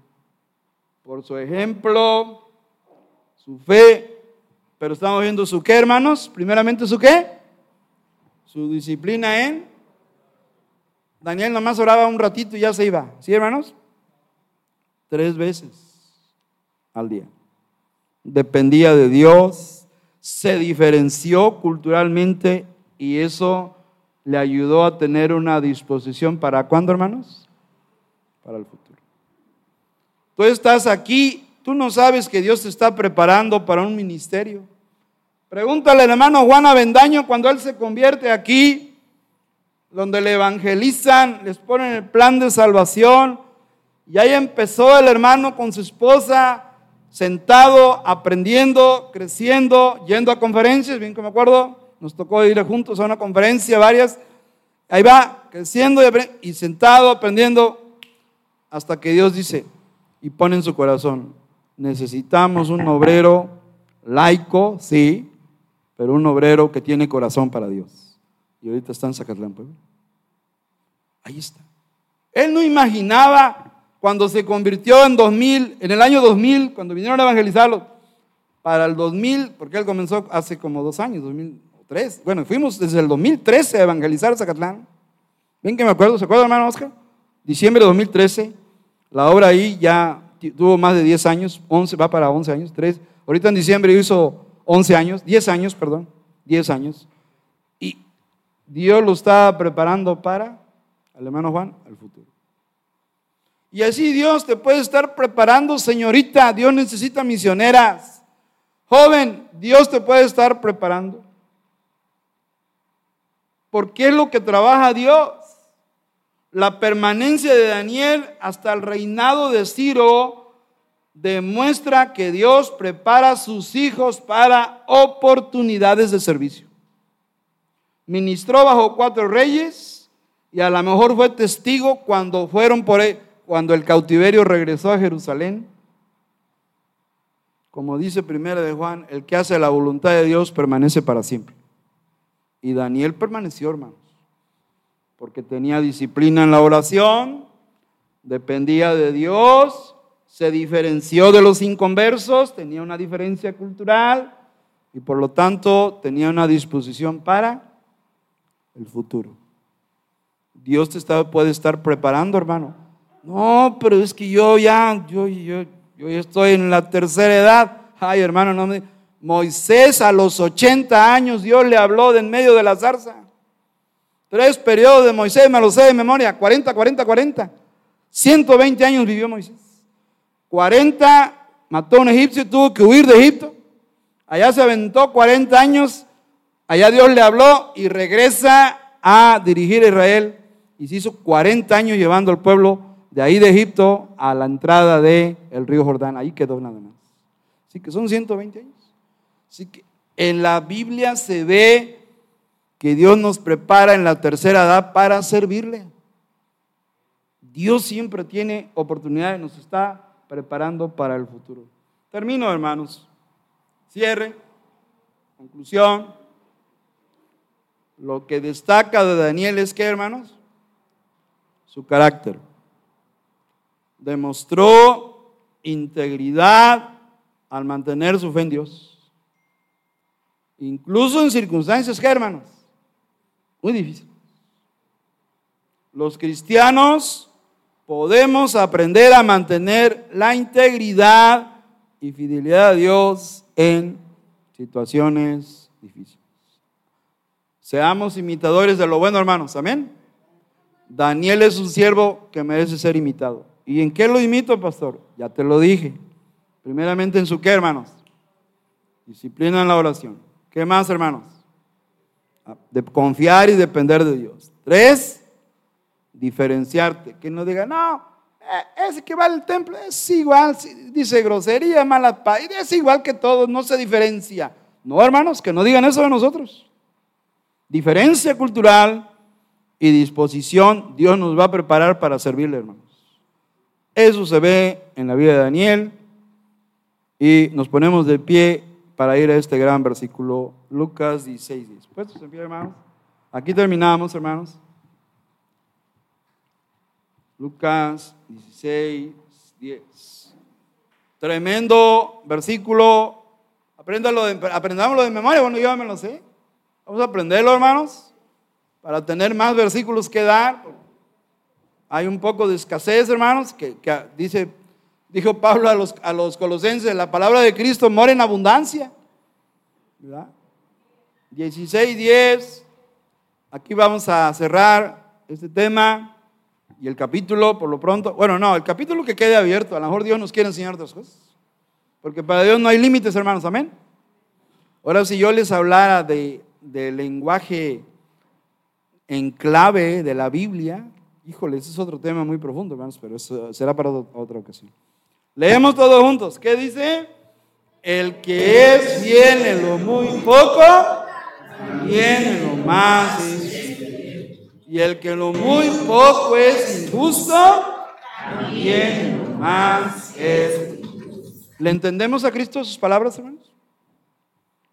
Por su ejemplo, su fe. Pero estamos viendo su qué, hermanos. Primeramente su qué. Su disciplina en Daniel nomás oraba un ratito y ya se iba. ¿Sí, hermanos? Tres veces al día. Dependía de Dios, se diferenció culturalmente y eso le ayudó a tener una disposición para cuándo, hermanos? Para el futuro. Tú estás aquí, tú no sabes que Dios te está preparando para un ministerio. Pregúntale al hermano Juan Avendaño cuando él se convierte aquí, donde le evangelizan, les ponen el plan de salvación. Y ahí empezó el hermano con su esposa, sentado, aprendiendo, creciendo, yendo a conferencias, bien que me acuerdo, nos tocó ir juntos a una conferencia, varias. Ahí va, creciendo y, y sentado, aprendiendo, hasta que Dios dice y pone en su corazón, necesitamos un obrero laico, sí, pero un obrero que tiene corazón para Dios y ahorita está en Zacatlán, Puebla. Ahí está. Él no imaginaba cuando se convirtió en 2000, en el año 2000, cuando vinieron a evangelizarlo, para el 2000, porque él comenzó hace como dos años, 2003. Bueno, fuimos desde el 2013 a evangelizar a Zacatlán. Ven que me acuerdo, ¿se acuerda, hermano Oscar? Diciembre de 2013, la obra ahí ya tuvo más de 10 años, 11, va para 11 años, 3. Ahorita en diciembre hizo 11 años, 10 años, perdón, 10 años. Dios lo está preparando para, al hermano Juan, al futuro. Y así Dios te puede estar preparando, señorita. Dios necesita misioneras. Joven, Dios te puede estar preparando. ¿Por qué es lo que trabaja Dios? La permanencia de Daniel hasta el reinado de Ciro demuestra que Dios prepara a sus hijos para oportunidades de servicio ministró bajo cuatro reyes y a lo mejor fue testigo cuando fueron por él, cuando el cautiverio regresó a Jerusalén. Como dice primera de Juan, el que hace la voluntad de Dios permanece para siempre. Y Daniel permaneció, hermanos, porque tenía disciplina en la oración, dependía de Dios, se diferenció de los inconversos, tenía una diferencia cultural y por lo tanto tenía una disposición para el futuro. Dios te puede estar preparando, hermano. No, pero es que yo ya, yo, yo, yo estoy en la tercera edad. Ay, hermano, no me... Moisés a los 80 años Dios le habló de en medio de la zarza. Tres periodos de Moisés, me lo sé de memoria, 40, 40, 40. 120 años vivió Moisés. 40 mató a un egipcio y tuvo que huir de Egipto. Allá se aventó 40 años Allá Dios le habló y regresa a dirigir a Israel y se hizo 40 años llevando al pueblo de ahí de Egipto a la entrada del río Jordán. Ahí quedó nada más. Así que son 120 años. Así que en la Biblia se ve que Dios nos prepara en la tercera edad para servirle. Dios siempre tiene oportunidades, nos está preparando para el futuro. Termino, hermanos. Cierre. Conclusión. Lo que destaca de Daniel es que, hermanos, su carácter. Demostró integridad al mantener su fe en Dios. Incluso en circunstancias que, hermanos, muy difíciles. Los cristianos podemos aprender a mantener la integridad y fidelidad a Dios en situaciones difíciles. Seamos imitadores de lo bueno, hermanos. Amén. Daniel es un siervo que merece ser imitado. ¿Y en qué lo imito, pastor? Ya te lo dije. Primeramente en su qué, hermanos. Disciplina en la oración. ¿Qué más, hermanos? De confiar y depender de Dios. Tres, diferenciarte. Que no diga, no, eh, ese que va al templo es igual, dice grosería, mala paz, es igual que todos, no se diferencia. No, hermanos, que no digan eso de nosotros. Diferencia cultural y disposición, Dios nos va a preparar para servirle, hermanos. Eso se ve en la vida de Daniel y nos ponemos de pie para ir a este gran versículo, Lucas 16, 10. ¿Puestos en hermanos? Aquí terminamos, hermanos. Lucas 16, 10. Tremendo de, aprendámoslo de memoria. Bueno, yo me lo sé. Vamos a aprenderlo, hermanos, para tener más versículos que dar. Hay un poco de escasez, hermanos, que, dice, dijo Pablo a los, a los colosenses, la palabra de Cristo mora en abundancia. ¿verdad? 16, 10. Aquí vamos a cerrar este tema. Y el capítulo, por lo pronto, bueno, no, el capítulo que quede abierto, a lo mejor Dios nos quiere enseñar otras cosas. Porque para Dios no hay límites, hermanos, amén. Ahora, si yo les hablara de, lenguaje en clave de la Biblia, híjole, ese es otro tema muy profundo, hermanos, pero eso será para otra ocasión. Leemos todos juntos. ¿Qué dice? El que es fiel en lo muy poco, también en lo más y el que lo muy poco es injusto, también más es ¿Le entendemos a Cristo sus palabras, hermanos?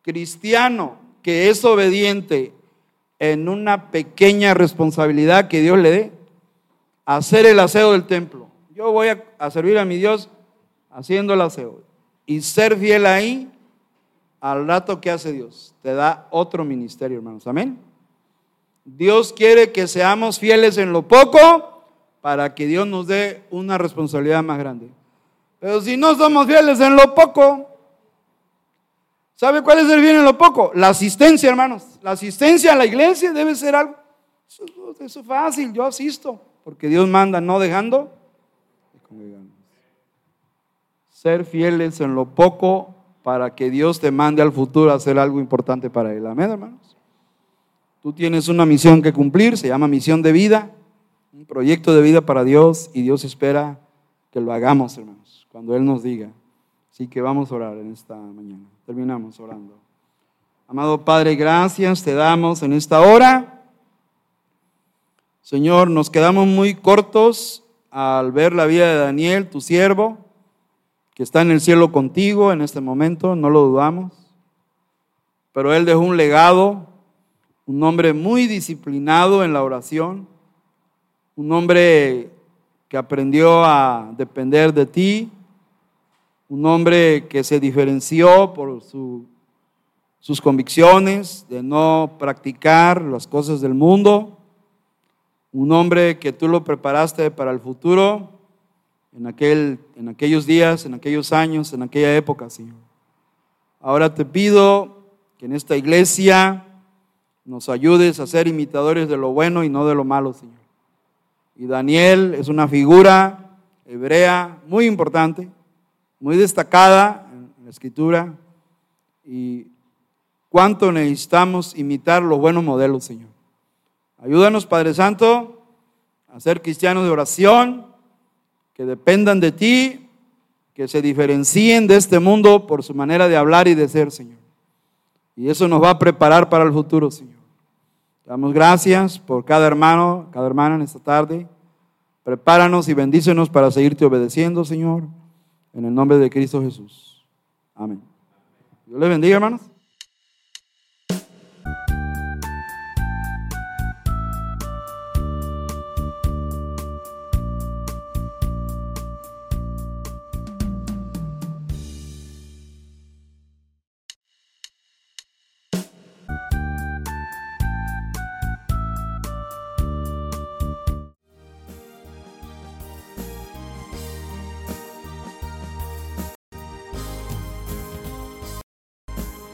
Cristiano que es obediente en una pequeña responsabilidad que Dios le dé, hacer el aseo del templo. Yo voy a, servir a mi Dios haciendo el aseo. Y ser fiel ahí al rato que hace Dios. Te da otro ministerio, hermanos. Amén. Dios quiere que seamos fieles en lo poco para que Dios nos dé una responsabilidad más grande. Pero si no somos fieles en lo poco, ¿sabe cuál es el bien en lo poco? La asistencia, hermanos. La asistencia a la iglesia debe ser algo. Eso, es fácil, yo asisto, porque Dios manda no dejando Ser fieles en lo poco para que Dios te mande al futuro a hacer algo importante para Él. Amén, hermanos. Tú tienes una misión que cumplir, se llama misión de vida, un proyecto de vida para Dios y Dios espera que lo hagamos, hermanos, cuando Él nos diga. Así que vamos a orar en esta mañana. Terminamos orando. Amado Padre, gracias te damos en esta hora. Señor, nos quedamos muy cortos al ver la vida de Daniel, tu siervo, que está en el cielo contigo en este momento, no lo dudamos. Pero él dejó un legado un hombre muy disciplinado en la oración, un hombre que aprendió a depender de ti, un hombre que se diferenció por sus convicciones de no practicar las cosas del mundo, un hombre que tú lo preparaste para el futuro en, aquel, en aquellos días, en aquellos años, en aquella época, Señor. Ahora te pido que en esta iglesia nos ayudes a ser imitadores de lo bueno y no de lo malo, Señor. Y Daniel es una figura hebrea muy importante, muy destacada en la escritura. Y cuánto necesitamos imitar los buenos modelos, Señor. Ayúdanos, Padre Santo, a ser cristianos de oración, que dependan de ti, que se diferencien de este mundo por su manera de hablar y de ser, Señor. Y eso nos va a preparar para el futuro, Señor. Damos gracias por cada hermano, cada hermana en esta tarde. Prepáranos y bendícenos para seguirte obedeciendo, Señor, en el nombre de Cristo Jesús. Amén. Dios les bendiga, hermanos.